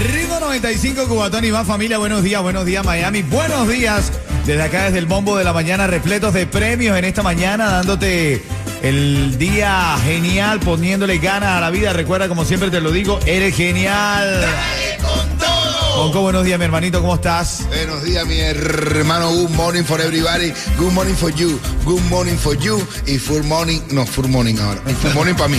Ritmo 95, Cubatón y más familia. Buenos días, buenos días, Miami. Buenos días. Desde acá, desde el bombo de la mañana, repletos de premios en esta mañana, dándote el día genial, poniéndole ganas a la vida. Recuerda, como siempre te lo digo, eres genial. Todo! Conco, buenos días, mi hermanito, ¿cómo estás? Buenos días, mi hermano. Good morning for everybody. Good morning for you. Good morning for you. Y full morning. No, full morning ahora. Full morning para mí.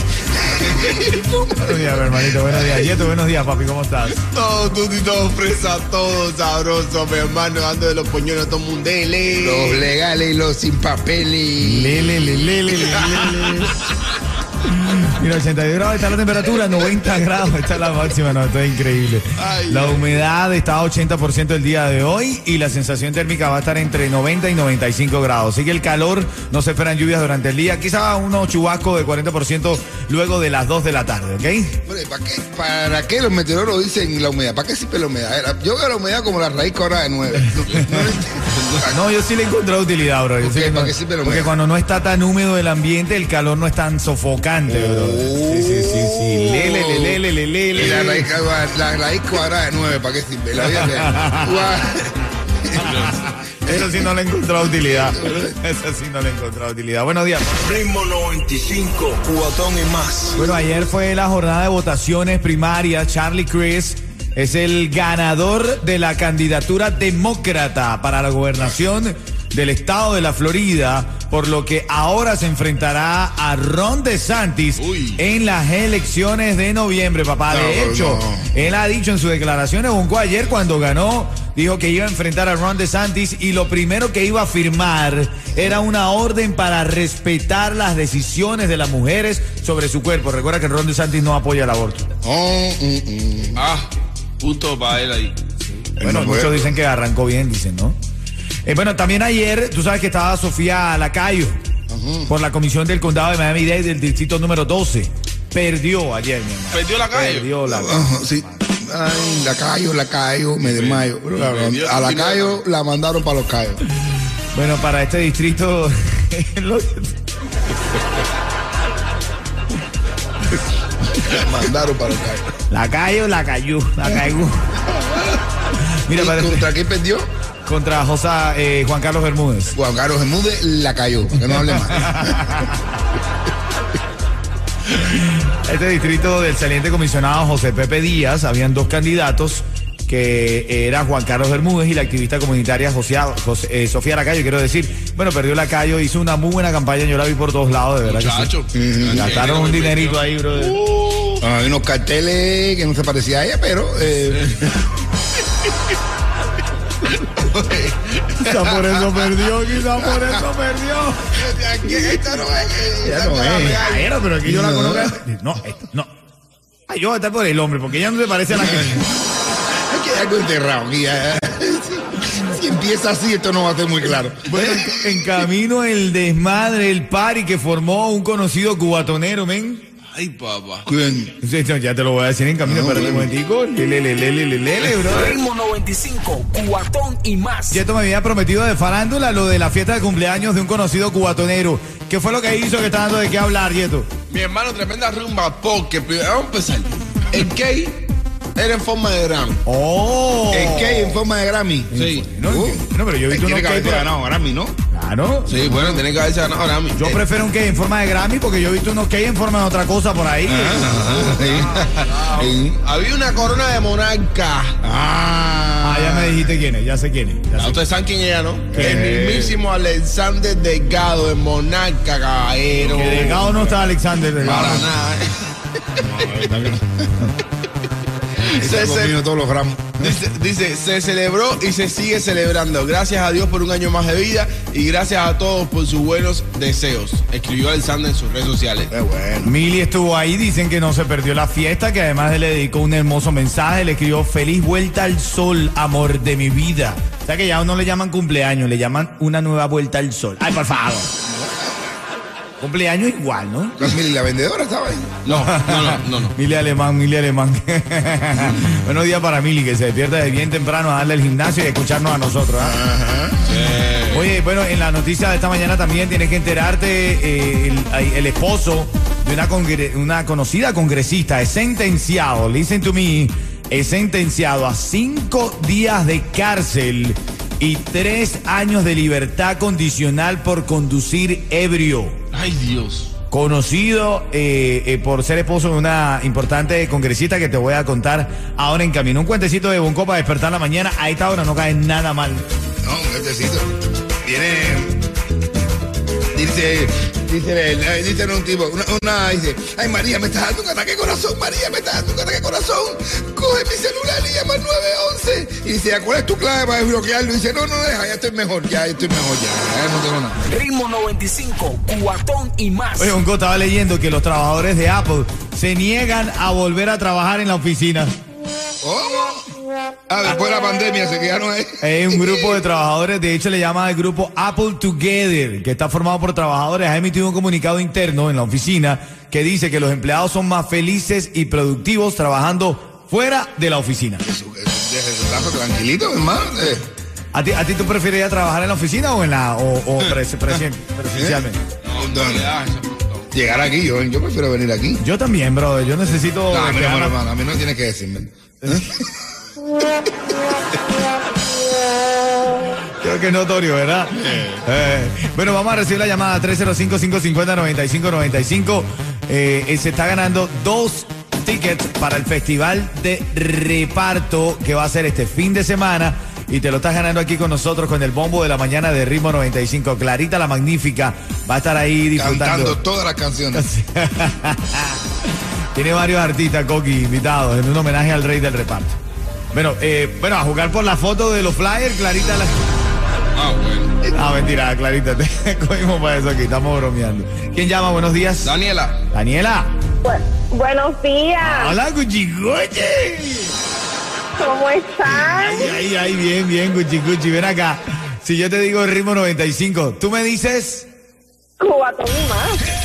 Buenos días, mi hermanito, buenos días. Yeto, buenos días, papi, ¿cómo estás? Todo tutito, fresa, todo sabroso, mi hermano, dando de los puñones a todo mundele. Los legales y los sin papeles. Lele, lele, lele, lele. Mira, 82 grados está la temperatura, 90 grados está la máxima, no, esto es increíble. Ay, la humedad está a 80% el día de hoy y la sensación térmica va a estar entre 90 y 95 grados. Sigue el calor, no se esperan lluvias durante el día, quizá unos chubascos de 40% luego de las 2 de la tarde, ¿ok? Hombre, ¿para qué, ¿Para qué los meteorólogos dicen la humedad? ¿Para qué sirve la humedad? Yo veo la humedad como la raíz ahora de nueve. No, yo sí le he encontrado utilidad, bro. Yo ¿Por sí qué? le ¿Para encont- qué sirve la Porque cuando no está tan húmedo el ambiente, el calor no es tan sofocante, bro. Sí, sí, sí, sí. Lele, lele, lele, lele, la raíz, cuadrada- la raíz cuadrada de nueve, ¿para qué sirve? La. Eso sí no le he encontrado utilidad. Eso sí no le he encontrado utilidad. Buenos días. Ritmo 95, cuatón y más. Bueno, ayer fue la jornada de votaciones primarias. Charlie Chris es el ganador de la candidatura demócrata para la gobernación del estado de la Florida, por lo que ahora se enfrentará a Ron DeSantis Uy. en las elecciones de noviembre, papá. De hecho, no. él ha dicho en sus declaraciones, Bonco, ayer cuando ganó, dijo que iba a enfrentar a Ron DeSantis y lo primero que iba a firmar era una orden para respetar las decisiones de las mujeres sobre su cuerpo. Recuerda que Ron DeSantis no apoya el aborto. Oh, mm, mm. Ah, punto para él ahí. Bueno, no muchos dicen que arrancó bien, dicen, ¿no? Eh, bueno, también ayer, tú sabes que estaba Sofía Lacayo por la comisión del condado de Miami-Dade del distrito número 12. Perdió ayer, mi hermano. ¿Perdió la calle? Perdió la Ajá, sí. Ay, la callo, la callo, me desmayo. La- a la callo la mandaron para los callos. Bueno, para este distrito. lo- Mandaron para los callos. la cayó, la cayó, la cayó. Mira, ¿Y para ¿Contra quién perdió? Contra José eh, Juan Carlos Bermúdez. Juan Carlos Bermúdez la cayó, que no hable más. Este distrito del saliente comisionado José Pepe Díaz, habían dos candidatos que era Juan Carlos Bermúdez y la activista comunitaria José, José- eh, Sofía Lacayo, quiero decir. Bueno, perdió Lacayo, hizo una muy buena campaña, yo la vi por todos lados, de verdad Muchacho. que sí. Gastaron un dinerito ahí, brother. Hay unos carteles que no se parecía a ella, pero eh, Quizá por eso perdió, quizá por eso perdió. esta no es. Ya no es. Era, pero aquí yo la No. conozco. No, esta- no. Ay, yo voy a estar por el hombre, porque ella no se parece a la que. Hay que algo enterrado aquí. eh. Si, empieza así, esto no va a ser muy claro. Bueno, en, en camino el desmadre, el party que formó un conocido cubatonero, men. Ay, papá. Ya te lo voy a decir en camino, No, pero un momentico. Lele, lele, lele, lele, bro. Ritmo 95, cuatón y más. Yeto me había prometido de farándula lo de la fiesta de cumpleaños de un conocido cubatonero. ¿Qué fue lo que hizo que está dando de qué hablar, Yeto? Mi hermano, tremenda rumba, porque primero, vamos a empezar. El gay era en forma de Grammy. ¡Oh! ¿El qué en forma de Grammy? Sí. No, Uh, no, pero yo he visto unos por- ganado Grammy, ¿no? Claro. Sí, bueno, tiene que haberse ganado Grammy. Yo Eh, prefiero un cake en forma de Grammy porque yo he visto unos cake en forma de otra cosa por ahí. Sí. Sí. Había una corona de monarca. Ah, ya me dijiste quién es, ya sé quién es. ya Ya sé. ustedes saben quién es ella, ¿no? ¿Qué? El mismísimo Alexander Delgado, de monarca, caballero. Que delgado no está Alexander Delgado. Para nada. ¿eh? Está Se- se- comiendo todos los ramos. Dice, dice, se celebró y se sigue celebrando. Gracias a Dios por un año más de vida y gracias a todos por sus buenos deseos. Escribió Alexander en sus redes sociales. Qué bueno. Mili estuvo ahí, dicen que no se perdió la fiesta, que además le dedicó un hermoso mensaje, le escribió feliz vuelta al sol, amor de mi vida. O sea que ya no le llaman cumpleaños, le llaman una nueva vuelta al sol. Ay, por favor. Cumpleaños igual, ¿no? La, Mili, la vendedora estaba ahí. No, no, no, no, no. Mili Alemán, Mili Alemán. Buenos días para Mili, que se despierta de bien temprano a darle el gimnasio y a escucharnos a nosotros. ¿ah? Oye, bueno, en la noticia de esta mañana también tienes que enterarte, eh, el, esposo de una, congre- una conocida congresista es sentenciado, listen to me, es sentenciado a cinco días de cárcel y tres años de libertad condicional por conducir ebrio Ay, Dios. conocido eh, eh, por ser esposo de una importante congresista que te voy a contar ahora en camino. Un cuentecito de Bonco para despertar la mañana. A esta hora no cae nada mal. No, un gestecito. Tiene. Dice. Dice, eh, dice un tipo, una, una dice, ay María, me estás dando un ataque de corazón, María, me estás dando un ataque de corazón. Coge mi celular y llama al 911. Y dice, ¿cuál es tu clave para desbloquearlo? Y dice, no, no, deja, ya estoy mejor, ya estoy mejor, ya, ya no tengo nada. Ritmo 95, cuatón y más. Oye, Bonco estaba leyendo que los trabajadores de Apple se niegan a volver a trabajar en la oficina. ¿Cómo? Ah, después de la pandemia se quedaron ahí. Es un grupo de trabajadores, de hecho le llaman el grupo Apple Together, que está formado por trabajadores. Ha emitido un comunicado interno en la oficina que dice que los empleados son más felices y productivos trabajando fuera de la oficina. Eso, eso, trabajo tranquilito, hermano. eh. ¿A ti, a ti tú preferirías trabajar en la oficina o en la o, o pres- presen- presencialmente? No, no producto. Llegar aquí, yo, yo prefiero venir aquí. Yo también, brother. Yo necesito. No, a mí no, despejar la- hermano, a mí no tienes que decirme. Creo que es notorio, ¿verdad? Eh, bueno, vamos a recibir la llamada 305-550-9595. Eh, eh, se está ganando dos tickets para el festival de reparto que va a ser este fin de semana. Y te lo estás ganando aquí con nosotros con el bombo de la mañana de Ritmo 95. Clarita la Magnífica va a estar ahí disfrutando. Cantando todas las canciones. Tiene varios artistas, Coqui, invitados en un homenaje al rey del reparto. Bueno, eh, bueno, a jugar por la foto de los flyers, Clarita la... Ah, bueno. Ah, mentira, Clarita, te cogimos para eso aquí, estamos bromeando. ¿Quién llama? Buenos días. Daniela. Daniela. Bu- buenos días, Hola, Cuchicoche. ¿cómo están? Ay, ay, ay, bien, bien, Cuchicuchi, ven acá. Si yo te digo ritmo 95, tú me dices, Cubatón y más.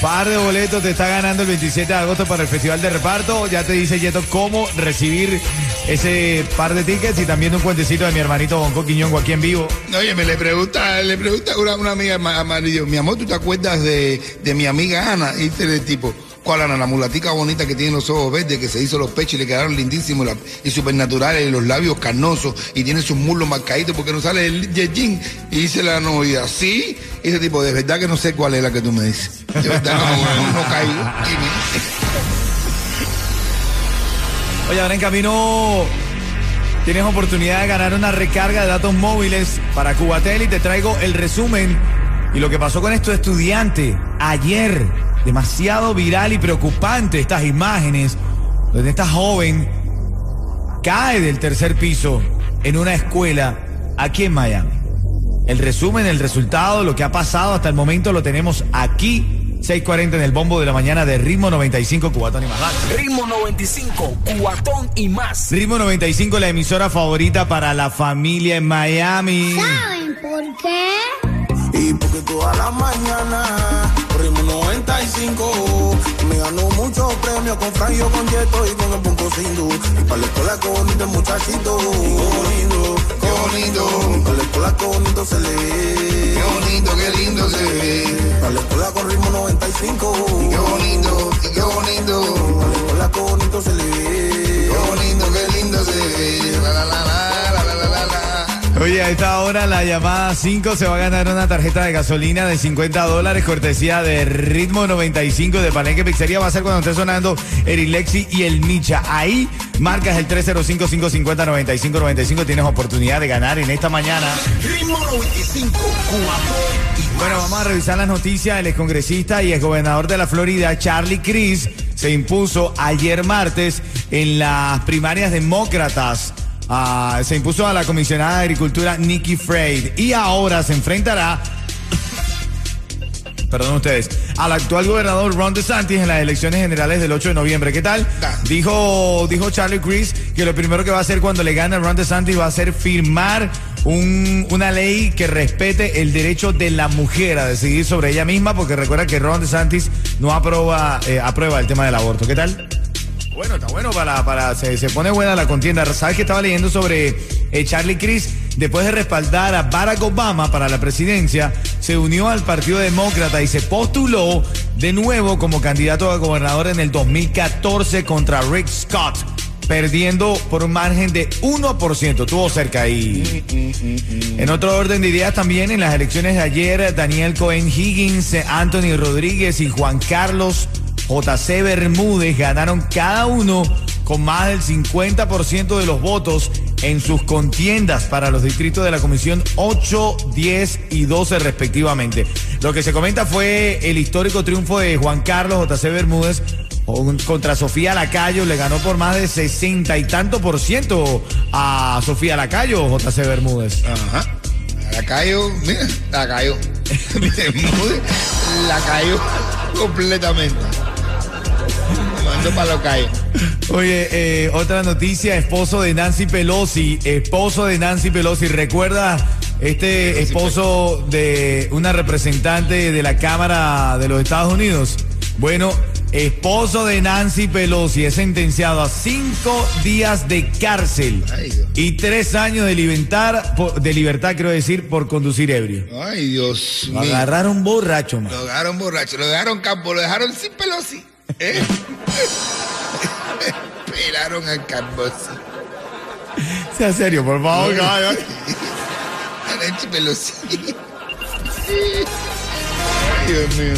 Par de boletos te está ganando el 27 de agosto para el Festival de Reparto. Ya te dice Yeto cómo recibir ese par de tickets y también un cuentecito de mi hermanito Bonco Quiñongo aquí en vivo. Oye, me le pregunta, le pregunta una, amiga ma- amarillo, mi amor, ¿tú te acuerdas de, de mi amiga Ana? Y el tipo, ¿cuál Ana? La mulatica bonita que tiene los ojos verdes, que se hizo los pechos y le quedaron lindísimos y supernaturales, y los labios carnosos, y tiene sus muslos marcaditos porque no sale el jean. Y dice la novia, ¿sí? Y ese tipo, de verdad que no sé cuál es la que tú me dices. De verdad no, no, no. Dime. Oye, ahora en camino tienes oportunidad de ganar una recarga de datos móviles para Cubatel y te traigo el resumen y lo que pasó con estos estudiantes ayer. Demasiado viral y preocupante estas imágenes donde esta joven cae del tercer piso en una escuela aquí en Miami. El resumen, el resultado, lo que ha pasado hasta el momento lo tenemos aquí. 6:40 en el bombo de la mañana de Ritmo 95 Cubatón y más. Dale. Ritmo 95, cuatón y más. Ritmo 95, la emisora favorita para la familia en Miami. ¿Saben por qué? Y porque toda la mañana ritmo 95 me ganó muchos premios con Franjo, con Yeto y con el Punto Sindu. Y para la escuela con bonito muchachito. Y qué bonito, Qué bonito, Para la escuela con bonito se le ve. qué bonito, qué lindo se ve. Para la escuela con ritmo 95. Qué bonito, y qué bonito. Para la escuela con bonito se le ve. Oye, a esta hora la llamada 5 se va a ganar una tarjeta de gasolina de 50 dólares, cortesía de Ritmo 95 de Palenque Pizzería. Va a ser cuando esté sonando Erilexi y el Micha. Ahí marcas el 305-550-9595. Tienes oportunidad de ganar en esta mañana. Ritmo 95, cuatón y Bueno, vamos a revisar las noticias. El excongresista y exgobernador de la Florida, Charlie Cris, se impuso ayer martes en las primarias demócratas. Ah, se impuso a la comisionada de Agricultura Nikki Freyd y ahora se enfrentará perdón ustedes, al actual gobernador Ron DeSantis en las elecciones generales del 8 de noviembre. ¿Qué tal? Dijo, dijo Charlie Crist que lo primero que va a hacer cuando le gane a Ron DeSantis va a ser firmar un- una ley que respete el derecho de la mujer a decidir sobre ella misma, porque recuerda que Ron DeSantis no aprueba, eh, aprueba el tema del aborto. ¿Qué tal? Bueno, está bueno para, para se, se pone buena la contienda. ¿Sabes que estaba leyendo sobre eh, Charlie Cris? Después de respaldar a Barack Obama para la presidencia, se unió al Partido Demócrata y se postuló de nuevo como candidato a gobernador en el 2014 contra Rick Scott, perdiendo por un margen de 1%. Estuvo cerca ahí. En otro orden de ideas también, en las elecciones de ayer, Daniel Cohen Higgins, Anthony Rodríguez y Juan Carlos JC Bermúdez ganaron cada uno con más del 50% de los votos en sus contiendas para los distritos de la Comisión 8, 10 y 12 respectivamente. Lo que se comenta fue el histórico triunfo de Juan Carlos JC Bermúdez con- contra Sofía Lacayo, le ganó por más de 60 y tanto por ciento a Sofía Lacayo, JC Bermúdez. Ajá. La cayó, mira, la cayó. Bermúdez, la cayó completamente. Para lo. Oye, eh, otra noticia, esposo de Nancy Pelosi, esposo de Nancy Pelosi, ¿recuerda este esposo de una representante de la Cámara de los Estados Unidos? Bueno, esposo de Nancy Pelosi es sentenciado a cinco días de cárcel y tres años de libertad, de libertad, quiero decir, por conducir ebrio. Ay, Dios Lo mío. agarraron borracho, man. Lo dejaron borracho, lo dejaron campo, lo dejaron sin pelosi. ¿Eh? Pelaron al campo. sí. Sea serio, por favor, caballo. A Dios mío.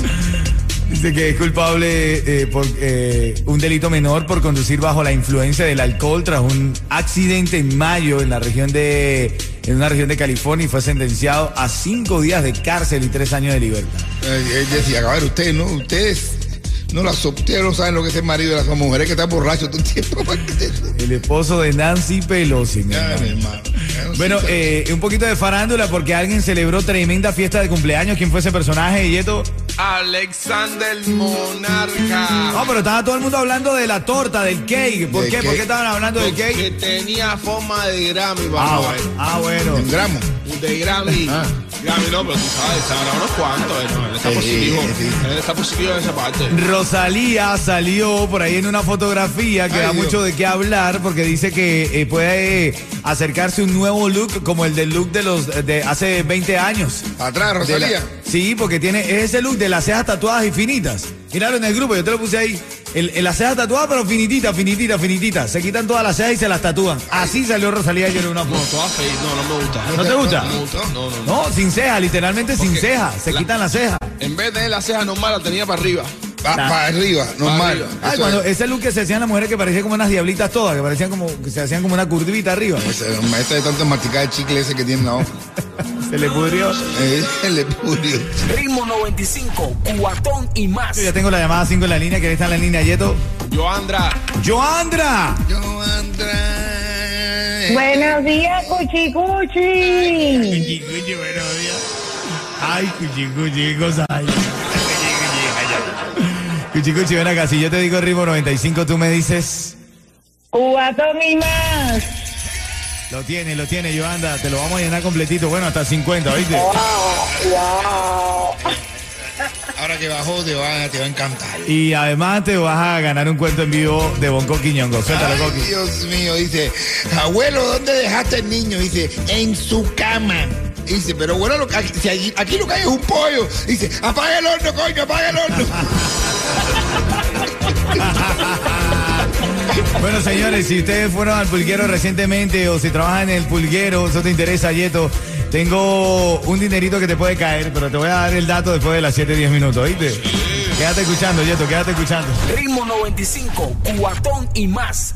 Dice que es culpable eh, por eh, un delito menor por conducir bajo la influencia del alcohol tras un accidente en mayo en la región de en una región de California y fue sentenciado a cinco días de cárcel y tres años de libertad. Eh, decía, a ver, ustedes no, ustedes no las ustedes no saben lo que es el marido de las mujeres que están borrachos todo el tiempo. El esposo de Nancy Pelosi. mi hermano. Bueno, eh, un poquito de farándula porque alguien celebró tremenda fiesta de cumpleaños. ¿Quién fue ese personaje, Yeto? Alexander Monarca. No, pero estaba todo el mundo hablando de la torta, del cake. ¿Por ¿De qué? qué? ¿Por qué estaban hablando del Que cake? tenía forma de Grammy, Ah, papá. bueno. Ah, bueno. un gramo. De Grammy. Ah. Grammy no, pero tú sabes, sabrá unos cuantos. eh, no, él está Sí, positivo. sí. Él está positivo en esa parte. Rosalía salió por ahí en una fotografía que Ay, da Dios. mucho de qué hablar porque dice que eh, puede eh, acercarse un nuevo look como el del look de los de hace 20 años. Atrás, De la- Rosalía. Sí, porque tiene es ese look de las cejas tatuadas y finitas. Míralo en el grupo, yo te lo puse ahí. El, el- las cejas tatuadas, pero finititas, finititas, finititas. Se quitan todas las cejas y se las tatúan. Así salió Rosalía ayer en una No, foto. toda fake. No, no me gusta. ¿No te gusta? No me gusta. No, no, no. No, sin ceja, literalmente sin ceja. Se la- quitan las cejas. En vez de la ceja normal, la tenía para arriba. Para arriba, normal. arriba. Ay, Eso cuando es. ese look que se hacían las mujeres que parecían como unas diablitas todas, que parecían como, que se hacían como una curvita arriba. Ese, Este de tanto masticar el chicle ese que tiene la hoja. Se le pudrió. Eh, le pudrió. Ritmo 95, cuatón y más. Yo ya tengo la llamada 5 en la línea, que está en la línea, Yeto. Joandra. ¡Joandra! Yo Andrés. Buenos días, Cuchi Cuchi. Cuchi, cuchi, buenos días. Ay, cuchi, cuchi, qué cosa hay. Cuchi, cuchi, ven acá. Si yo te digo ritmo 95, tú me dices. Cuatón y más. Lo tiene, lo tiene, Joandra. Te lo vamos a llenar completito. Bueno, hasta 50, ¿oíste? Wow. Ahora que bajó te va, te va a encantar. Y además te vas a ganar un cuento en vivo de Bonco Quiñongo. Suéltalo, Coqui. Dios mío, dice, abuelo, ¿dónde dejaste el niño? Dice, en su cama. Dice, pero bueno, lo que- aquí, si aquí, aquí lo que hay es un pollo. Dice, apaga el horno, coño, apaga el horno. Bueno, señores, si ustedes fueron al pulguero recientemente o si trabajan en el pulguero, eso te interesa, Yeto, tengo un dinerito que te puede caer, pero te voy a dar el dato después de las 7, 10 minutos, ¿oíste? Quédate escuchando, Yeto, quédate escuchando. Ritmo 95, cuatón y más.